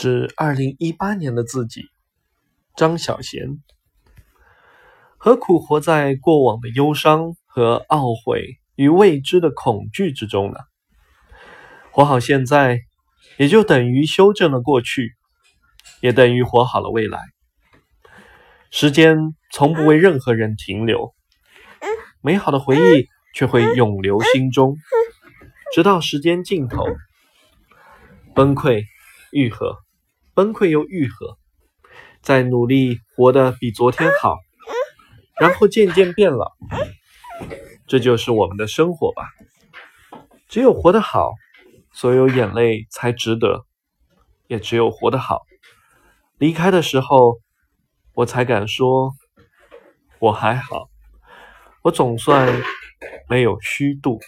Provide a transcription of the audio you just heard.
致二零一八年的自己，张小娴。何苦活在过往的忧伤和懊悔与未知的恐惧之中呢？活好现在，也就等于修正了过去，也等于活好了未来。时间从不为任何人停留，美好的回忆却会永留心中，直到时间尽头，崩溃。愈合，崩溃又愈合，再努力活得比昨天好，然后渐渐变老，这就是我们的生活吧。只有活得好，所有眼泪才值得；也只有活得好，离开的时候，我才敢说我还好，我总算没有虚度。